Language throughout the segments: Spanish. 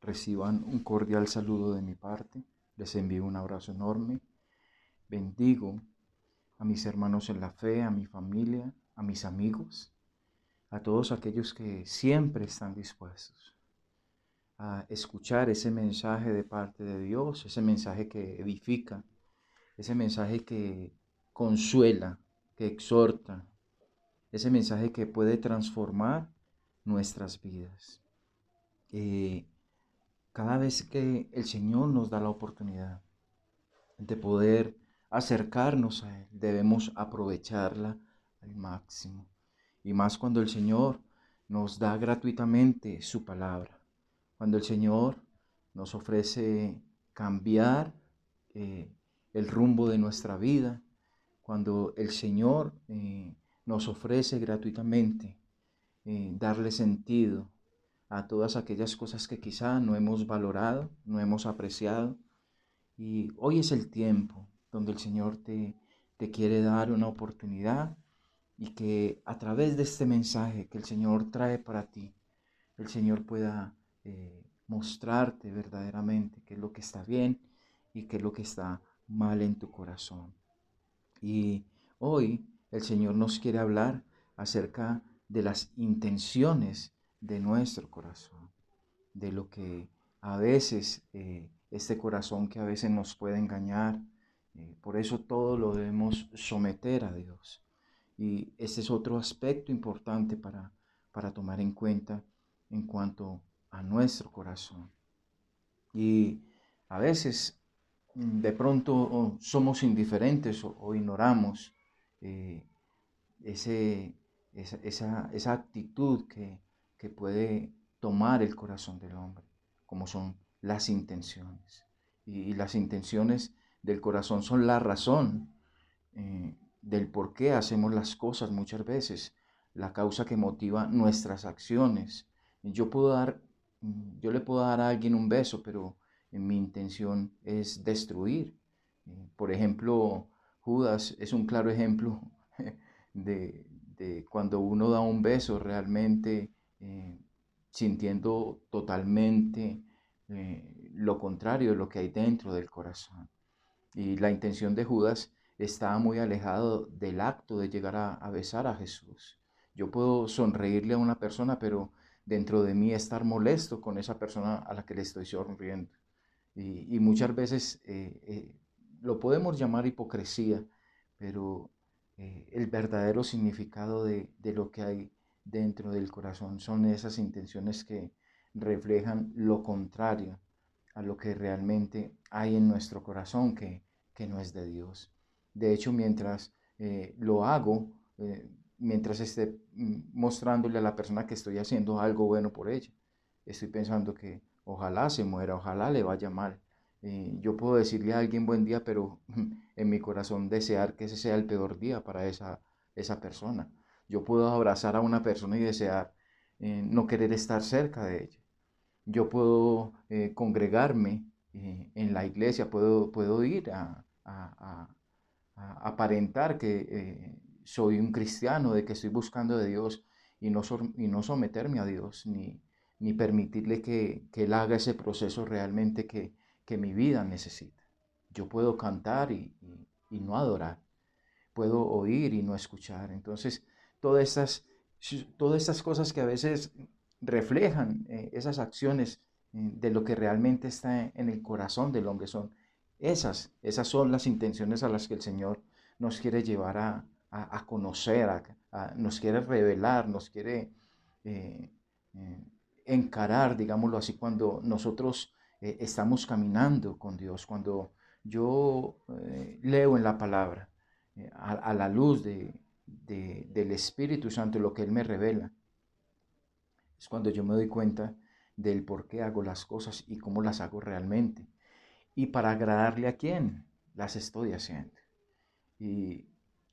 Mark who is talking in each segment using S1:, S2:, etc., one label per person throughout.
S1: Reciban un cordial saludo de mi parte. Les envío un abrazo enorme. Bendigo a mis hermanos en la fe, a mi familia, a mis amigos, a todos aquellos que siempre están dispuestos a escuchar ese mensaje de parte de Dios, ese mensaje que edifica, ese mensaje que consuela, que exhorta, ese mensaje que puede transformar nuestras vidas. Eh, cada vez que el Señor nos da la oportunidad de poder acercarnos a Él, debemos aprovecharla al máximo. Y más cuando el Señor nos da gratuitamente su palabra cuando el Señor nos ofrece cambiar eh, el rumbo de nuestra vida, cuando el Señor eh, nos ofrece gratuitamente eh, darle sentido a todas aquellas cosas que quizá no hemos valorado, no hemos apreciado. Y hoy es el tiempo donde el Señor te, te quiere dar una oportunidad y que a través de este mensaje que el Señor trae para ti, el Señor pueda eh, mostrarte verdaderamente qué es lo que está bien y qué es lo que está mal en tu corazón. Y hoy el Señor nos quiere hablar acerca de las intenciones de nuestro corazón, de lo que a veces eh, este corazón que a veces nos puede engañar, eh, por eso todo lo debemos someter a Dios. Y este es otro aspecto importante para, para tomar en cuenta en cuanto a nuestro corazón. Y a veces mm, de pronto somos indiferentes o, ignoramos eh, ese, esa, esa, actitud que, que, puede tomar el corazón del hombre, como son las intenciones. Y, las intenciones del corazón son la razón eh, del por qué hacemos las cosas muchas veces, la causa que motiva nuestras acciones. Yo puedo dar Mm, yo le puedo dar a alguien un beso, pero mi intención es destruir. Eh, por ejemplo, Judas es un claro ejemplo de, cuando uno da un beso realmente eh, sintiendo totalmente eh, lo contrario de lo que hay dentro del corazón. Y la intención de Judas estaba muy alejado del acto de llegar a, besar a Jesús. Yo puedo sonreírle a una persona, pero dentro de mí estar molesto con esa persona a la que le estoy sonriendo. Y, muchas veces eh, lo podemos llamar hipocresía, pero el verdadero significado de, lo que hay dentro del corazón son esas intenciones que reflejan lo contrario a lo que realmente hay en nuestro corazón, que, que no es de Dios. De hecho, mientras lo hago, mientras esté mostrándole a la persona que estoy haciendo algo bueno por ella. Estoy pensando que ojalá se muera, ojalá le vaya mal. Eh, yo puedo decirle a alguien buen día, pero en mi corazón desear que ese sea el peor día para esa, esa persona. Yo puedo abrazar a una persona y desear eh, no querer estar cerca de ella. Yo puedo eh, congregarme en la iglesia, puedo, puedo ir a, aparentar que soy un cristiano, de que estoy buscando de Dios y no, y no someterme a Dios, ni, ni permitirle que, Él haga ese proceso realmente que, mi vida necesita. Yo puedo cantar y, no adorar, puedo oír y no escuchar. Entonces, todas estas, todas estas cosas que a veces reflejan eh, esas acciones eh, de lo que realmente está en el corazón del hombre. Son esas, esas son las intenciones a las que el Señor nos quiere llevar a, a, conocer, nos quiere revelar, nos quiere eh, eh, encarar, digámoslo así, cuando nosotros estamos caminando con Dios, cuando yo leo en la palabra a, la luz de, del Espíritu Santo lo que Él me revela. Es cuando yo me doy cuenta del por qué hago las cosas y cómo las hago realmente. Y para agradarle a quién las estoy haciendo. Y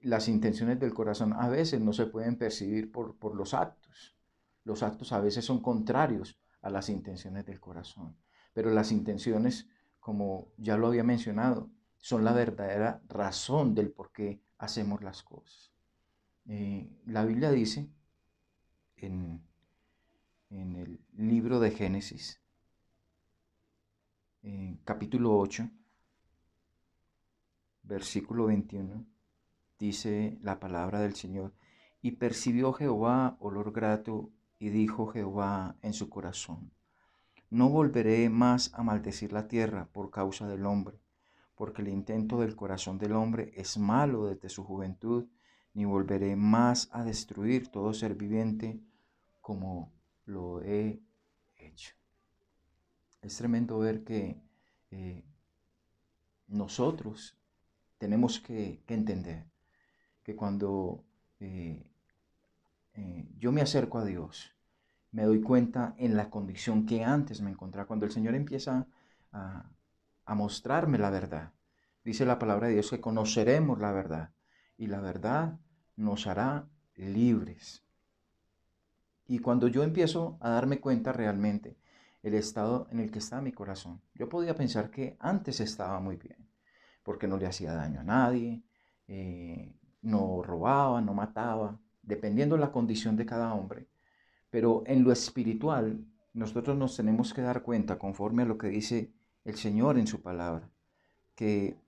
S1: las intenciones del corazón a veces no se pueden percibir por, por los actos. Los actos a veces son contrarios a las intenciones del corazón. Pero las intenciones, como ya lo había mencionado, son la verdadera razón del por qué hacemos las cosas. Eh, la Biblia dice en, el libro de Génesis, capítulo 8, versículo 21, dice la palabra del Señor, y percibió Jehová olor grato, y dijo Jehová en su corazón, no volveré más a maldecir la tierra por causa del hombre, porque el intento del corazón del hombre es malo desde su juventud, ni volveré más a destruir todo ser viviente como lo he hecho. Es tremendo ver que eh, nosotros tenemos que, entender que cuando eh, eh, yo me acerco a Dios, me doy cuenta en la condición que antes me encontraba. Cuando el Señor empieza a, a mostrarme la verdad, dice la palabra de Dios que conoceremos la verdad y la verdad nos hará libres. Y cuando yo empiezo a darme cuenta realmente el estado en el que está mi corazón, yo podía pensar que antes estaba muy bien porque no le hacía daño a nadie, eh, no robaba, no mataba, dependiendo de la condición de cada hombre. Pero en lo espiritual, nosotros nos tenemos que dar cuenta, conforme a lo que dice el Señor en su palabra, que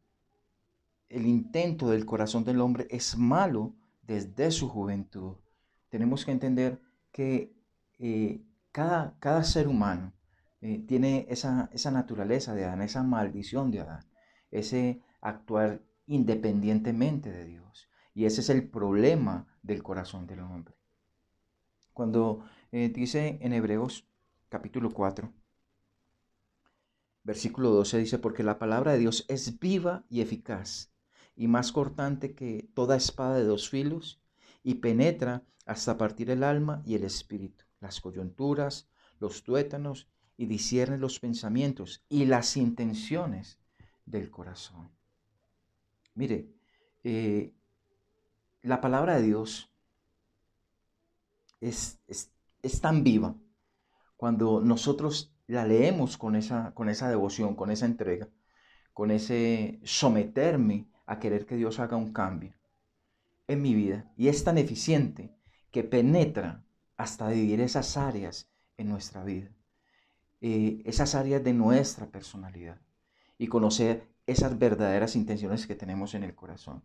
S1: el intento del corazón del hombre es malo desde su juventud. Tenemos que entender que eh, cada, cada, ser humano eh, tiene esa, esa naturaleza de Adán, esa maldición de Adán ese actuar independientemente de Dios. Y ese es el problema del corazón del hombre. Cuando eh, dice en Hebreos capítulo 4, versículo 12, dice, porque la palabra de Dios es viva y eficaz, y más cortante que toda espada de dos filos, y penetra hasta partir el alma y el espíritu, las coyunturas, los tuétanos, y discierne los pensamientos y las intenciones del corazón. Mire, eh, la palabra de Dios es, es, tan viva cuando nosotros la leemos con esa, con esa devoción, con esa entrega, con ese someterme a querer que Dios haga un cambio en mi vida. Y es tan eficiente que penetra hasta vivir esas áreas en nuestra vida, eh, esas áreas de nuestra personalidad y conocer esas verdaderas intenciones que tenemos en el corazón.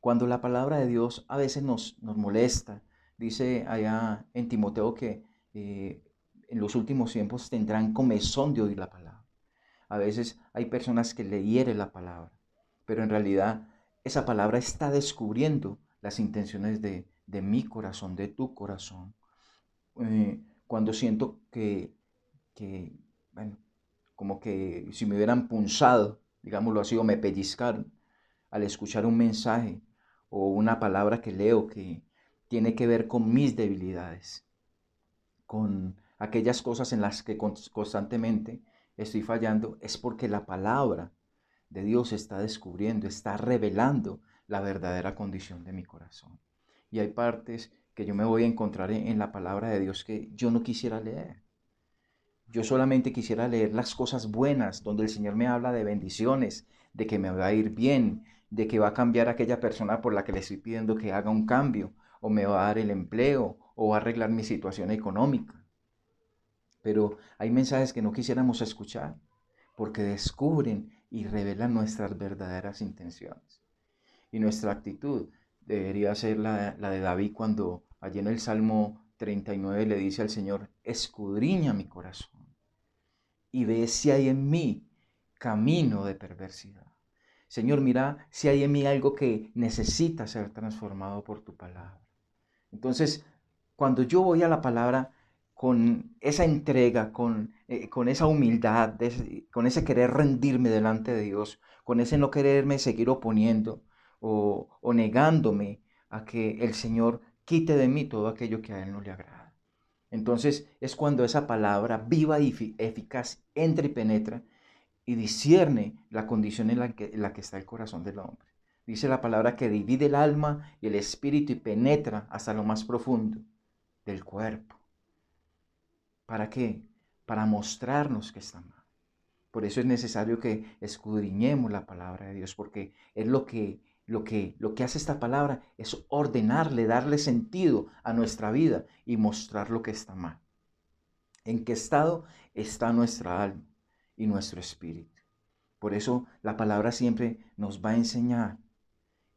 S1: Cuando la palabra de Dios a veces nos, nos molesta, dice allá en Timoteo que eh, en los últimos tiempos tendrán comezón de oír la palabra. A veces hay personas que le hiere la palabra, pero en realidad esa palabra está descubriendo las intenciones de, de mi corazón, de tu corazón. Eh, cuando siento que, que, bueno, como que si me hubieran punzado, digámoslo así, o me pellizcaron al escuchar un mensaje o una palabra que leo que tiene que ver con mis debilidades, con aquellas cosas en las que constantemente estoy fallando, es porque la palabra de Dios está descubriendo, está revelando la verdadera condición de mi corazón. Y hay partes que yo me voy a encontrar en, la palabra de Dios que yo no quisiera leer. Yo solamente quisiera leer las cosas buenas, donde el Señor me habla de bendiciones, de que me va a ir bien, de que va a cambiar aquella persona por la que le estoy pidiendo que haga un cambio, o me va a dar el empleo, o va a arreglar mi situación económica. Pero hay mensajes que no quisiéramos escuchar, porque descubren y revelan nuestras verdaderas intenciones. Y nuestra actitud debería ser la, la de David cuando allí en el Salmo 39 le dice al Señor, escudriña mi corazón y ve si hay en mí camino de perversidad. Señor, mira si hay en mí algo que necesita ser transformado por tu palabra. Entonces, cuando yo voy a la palabra con esa entrega, con, eh, con esa humildad, con ese querer rendirme delante de Dios, con ese no quererme seguir oponiendo o, negándome a que el Señor quite de mí todo aquello que a Él no le agrada. Entonces es cuando esa palabra viva y eficaz entra y penetra y discierne la condición en la que está el corazón del hombre. Dice la palabra que divide el alma y el espíritu y penetra hasta lo más profundo del cuerpo. ¿Para qué? Para mostrarnos que está mal. Por eso es necesario que escudriñemos la palabra de Dios, porque es lo que lo que, lo que hace esta palabra es ordenarle, darle sentido a nuestra vida y mostrar lo que está mal. ¿En qué estado está nuestra alma? y nuestro espíritu. Por eso la palabra siempre nos va a enseñar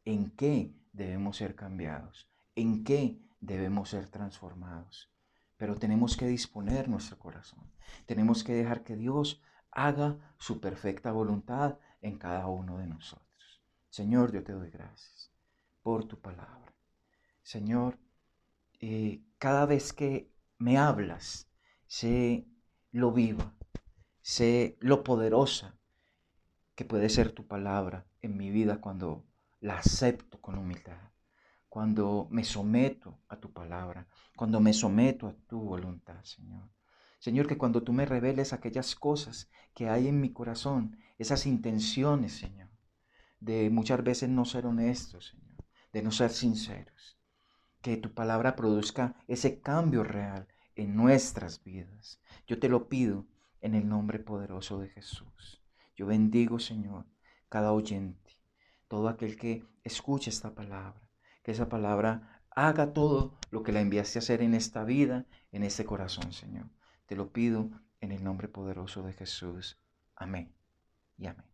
S1: en qué debemos ser cambiados, en qué debemos ser transformados. Pero tenemos que disponer nuestro corazón. Tenemos que dejar que Dios haga su perfecta voluntad en cada uno de nosotros. Señor, yo te doy gracias por tu palabra. Señor, eh, cada vez que me hablas, sé lo viva, sé lo poderosa que puede ser tu palabra en mi vida cuando la acepto con humildad, cuando me someto a tu palabra, cuando me someto a tu voluntad, Señor. Señor, que cuando tú me reveles aquellas cosas que hay en mi corazón, esas intenciones, Señor, de muchas veces no ser honestos, Señor, de no ser sinceros, que tu palabra produzca ese cambio real en nuestras vidas. Yo te lo pido en el nombre poderoso de Jesús. Yo bendigo, Señor, cada oyente, todo aquel que escuche esta palabra, que esa palabra haga todo lo que la enviaste a hacer en esta vida, en este corazón, Señor. Te lo pido en el nombre poderoso de Jesús. Amén y amén.